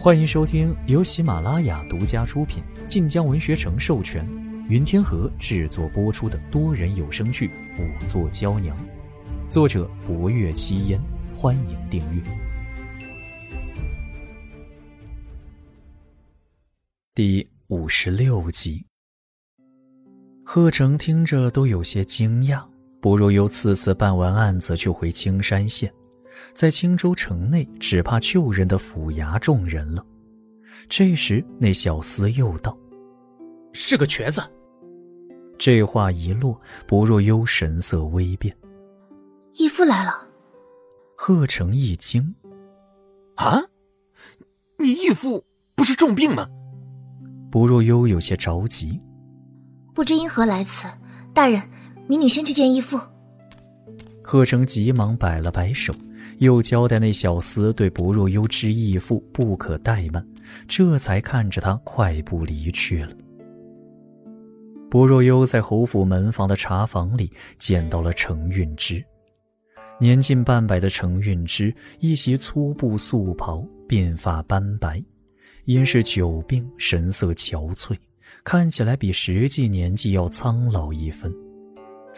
欢迎收听由喜马拉雅独家出品、晋江文学城授权、云天河制作播出的多人有声剧《五座娇娘》，作者：博月七烟。欢迎订阅第五十六集。贺成听着都有些惊讶，不若由次次办完案子就回青山县。在青州城内，只怕救人的府衙众人了。这时，那小厮又道：“是个瘸子。”这话一落，不若幽神色微变。义父来了。贺成一惊：“啊，你义父不是重病吗？”不若幽有些着急：“不知因何来此，大人，民女先去见义父。”贺成急忙摆了摆手。又交代那小厮对薄若幽之义父不可怠慢，这才看着他快步离去了。薄若幽在侯府门房的茶房里见到了程运之，年近半百的程运之，一袭粗布素袍，鬓发斑白，因是久病，神色憔悴，看起来比实际年纪要苍老一分。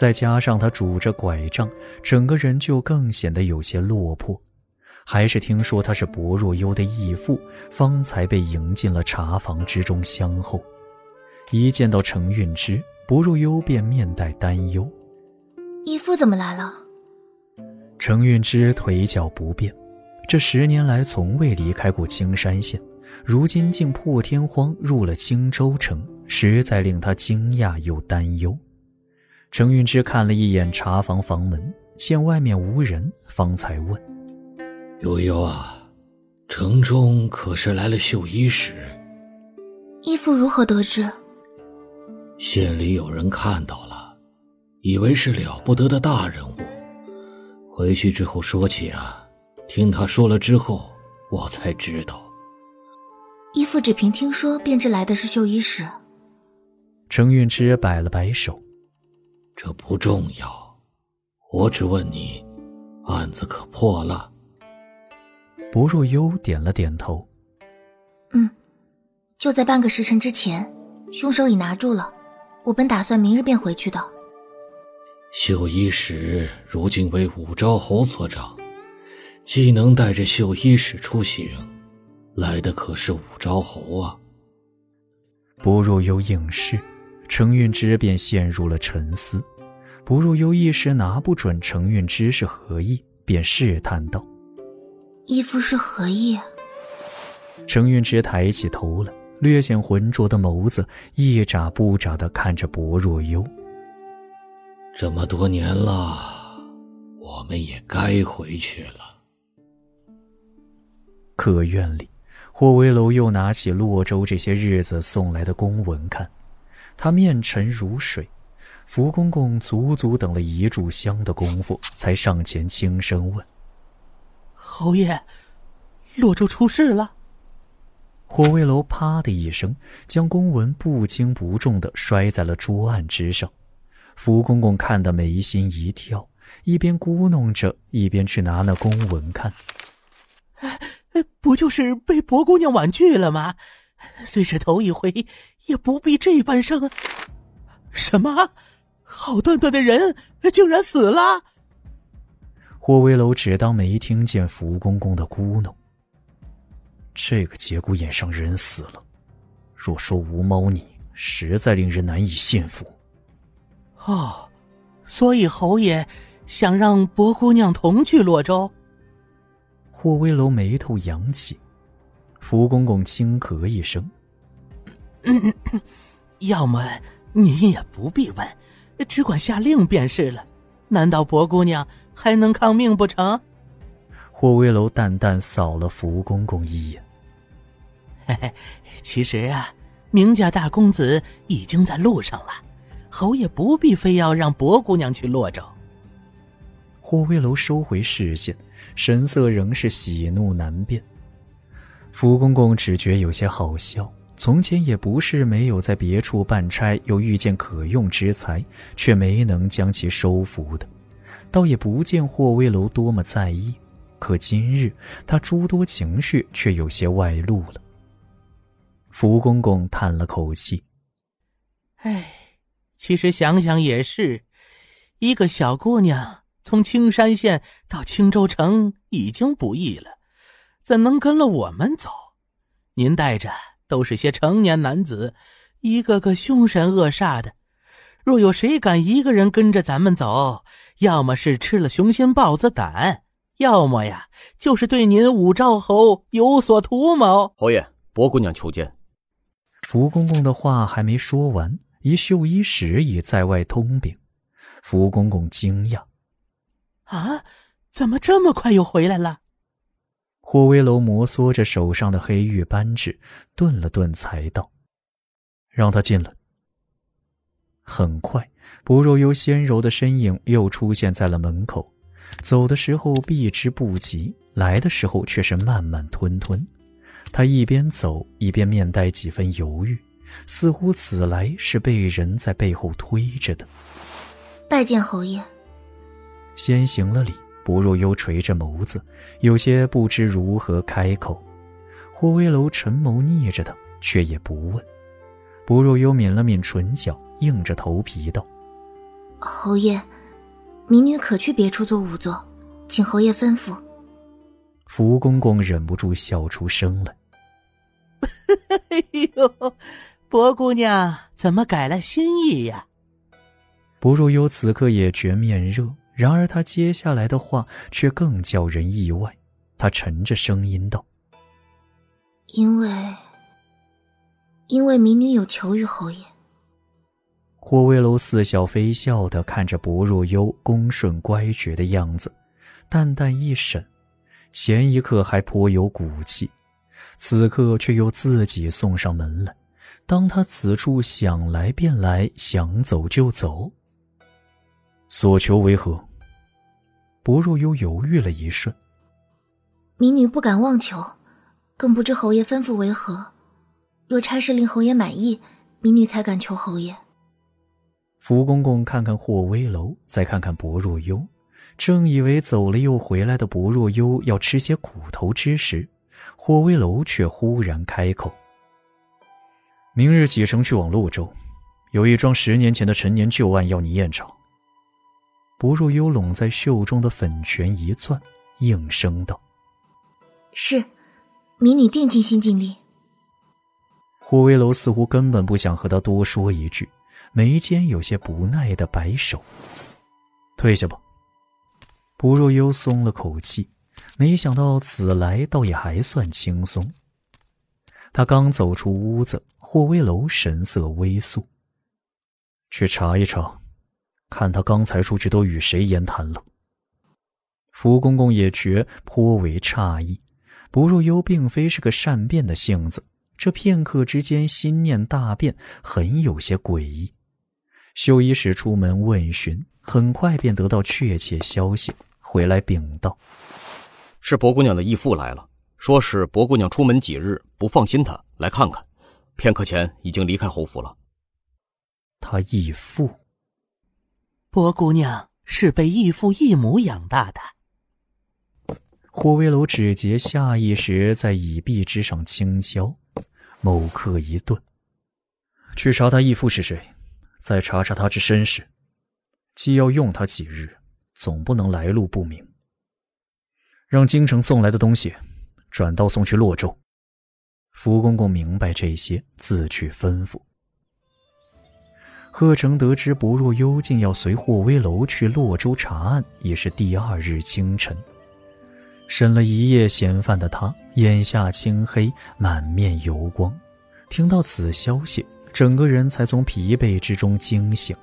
再加上他拄着拐杖，整个人就更显得有些落魄。还是听说他是薄若幽的义父，方才被迎进了茶房之中相候。一见到程运之，薄若幽便面带担忧：“义父怎么来了？”程运之腿脚不便，这十年来从未离开过青山县，如今竟破天荒入了青州城，实在令他惊讶又担忧。程云之看了一眼茶房房门，见外面无人，方才问：“悠悠啊，城中可是来了绣衣使？义父如何得知？县里有人看到了，以为是了不得的大人物。回去之后说起啊，听他说了之后，我才知道。义父只凭听说便知来的是绣衣使。”程运之摆了摆手。这不重要，我只问你，案子可破了？薄若幽点了点头。嗯，就在半个时辰之前，凶手已拿住了。我本打算明日便回去的。绣衣使如今为武昭侯所掌，既能带着绣衣使出行，来的可是武昭侯啊。薄若幽应是。程运之便陷入了沉思，不若幽一时拿不准程运之是何意，便试探道：“义父是何意？”程运之抬起头来，略显浑浊的眸子一眨不眨的看着薄若幽。这么多年了，我们也该回去了。客院里，霍威楼又拿起洛州这些日子送来的公文看。他面沉如水，福公公足足等了一炷香的功夫，才上前轻声问：“侯爷，洛州出事了？”火威楼啪的一声，将公文不轻不重的摔在了桌案之上。福公公看得眉心一跳，一边咕哝着，一边去拿那公文看。不就是被薄姑娘婉拒了吗？虽是头一回。也不必这般生。什么？好端端的人竟然死了？霍威楼只当没听见福公公的咕哝。这个节骨眼上人死了，若说无猫腻，实在令人难以信服。哦，所以侯爷想让薄姑娘同去洛州。霍威楼眉头扬起，福公公轻咳一声。嗯，要么你也不必问，只管下令便是了。难道薄姑娘还能抗命不成？霍威楼淡淡扫了福公公一眼。嘿嘿，其实啊，明家大公子已经在路上了，侯爷不必非要让薄姑娘去洛州。霍威楼收回视线，神色仍是喜怒难辨。福公公只觉有些好笑。从前也不是没有在别处办差，又遇见可用之才，却没能将其收服的，倒也不见霍威楼多么在意。可今日他诸多情绪却有些外露了。福公公叹了口气：“哎，其实想想也是，一个小姑娘从青山县到青州城已经不易了，怎能跟了我们走？您带着都是些成年男子，一个个凶神恶煞的。”若有谁敢一个人跟着咱们走，要么是吃了雄心豹子胆，要么呀就是对您武昭侯有所图谋。侯爷，薄姑娘求见。福公公的话还没说完，一绣衣使已在外通禀。福公公惊讶：“啊，怎么这么快又回来了？”霍威楼摩挲着手上的黑玉扳指，顿了顿，才道：“让他进来。”很快，薄若幽纤柔的身影又出现在了门口。走的时候避之不及，来的时候却是慢慢吞吞。他一边走一边面带几分犹豫，似乎此来是被人在背后推着的。拜见侯爷。先行了礼，薄若幽垂着眸子，有些不知如何开口。霍威楼沉眸睨着他，却也不问。薄若幽抿了抿唇角。硬着头皮道：“侯爷，民女可去别处做仵作，请侯爷吩咐。”福公公忍不住笑出声来：“哎呦，薄姑娘怎么改了心意呀？”薄若幽此刻也觉面热，然而他接下来的话却更叫人意外。他沉着声音道：“因为，因为民女有求于侯爷。”霍威楼似笑非笑的看着薄若幽恭顺乖觉的样子，淡淡一审，前一刻还颇有骨气，此刻却又自己送上门来。当他此处想来便来，想走就走。所求为何？薄若幽犹豫了一瞬，民女不敢妄求，更不知侯爷吩咐为何。若差事令侯爷满意，民女才敢求侯爷。福公公看看霍威楼，再看看薄若幽，正以为走了又回来的薄若幽要吃些苦头之时，霍威楼却忽然开口：“明日启程去往洛州，有一桩十年前的陈年旧案要你验偿。”薄若幽拢在袖中的粉拳一攥，应声道：“是，迷女定尽心尽力。”霍威楼似乎根本不想和他多说一句。眉间有些不耐的摆手，退下吧。薄若幽松了口气，没想到此来倒也还算轻松。他刚走出屋子，霍威楼神色微肃。去查一查，看他刚才出去都与谁言谈了。福公公也觉颇为诧异，不若幽并非是个善变的性子，这片刻之间心念大变，很有些诡异。修一使出门问询，很快便得到确切消息，回来禀道：“是薄姑娘的义父来了，说是薄姑娘出门几日，不放心她，来看看。片刻前已经离开侯府了。”他义父，薄姑娘是被义父义母养大的。霍威楼指节下意识在椅壁之上轻敲，某刻一顿，去查他义父是谁。再查查他之身世，既要用他几日，总不能来路不明。让京城送来的东西，转道送去洛州。福公公明白这些，自去吩咐。贺成得知薄若幽竟要随霍威楼去洛州查案，已是第二日清晨。审了一夜嫌犯的他，眼下青黑，满面油光。听到此消息。整个人才从疲惫之中惊醒，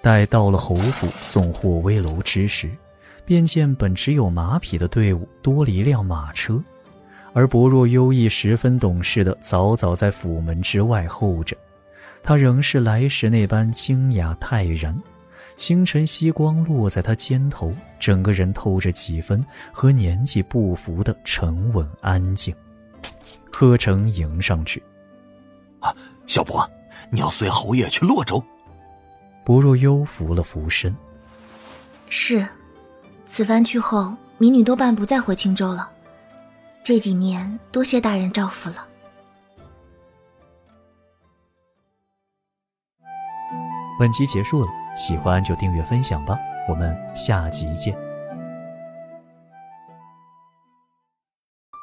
待到了侯府送霍威楼之时，便见本只有马匹的队伍多了一辆马车，而薄若幽亦十分懂事的早早在府门之外候着。他仍是来时那般清雅泰然，清晨曦光落在他肩头，整个人透着几分和年纪不符的沉稳安静。柯城迎上去。啊，小伯，你要随侯爷去洛州。不若幽扶了扶身。是，此番去后，民女多半不再回青州了。这几年多谢大人照拂了。本集结束了，喜欢就订阅分享吧，我们下集见。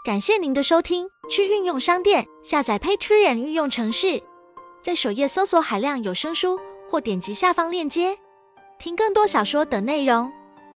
感谢您的收听，去运用商店下载 Patreon 运用城市，在首页搜索海量有声书，或点击下方链接听更多小说等内容。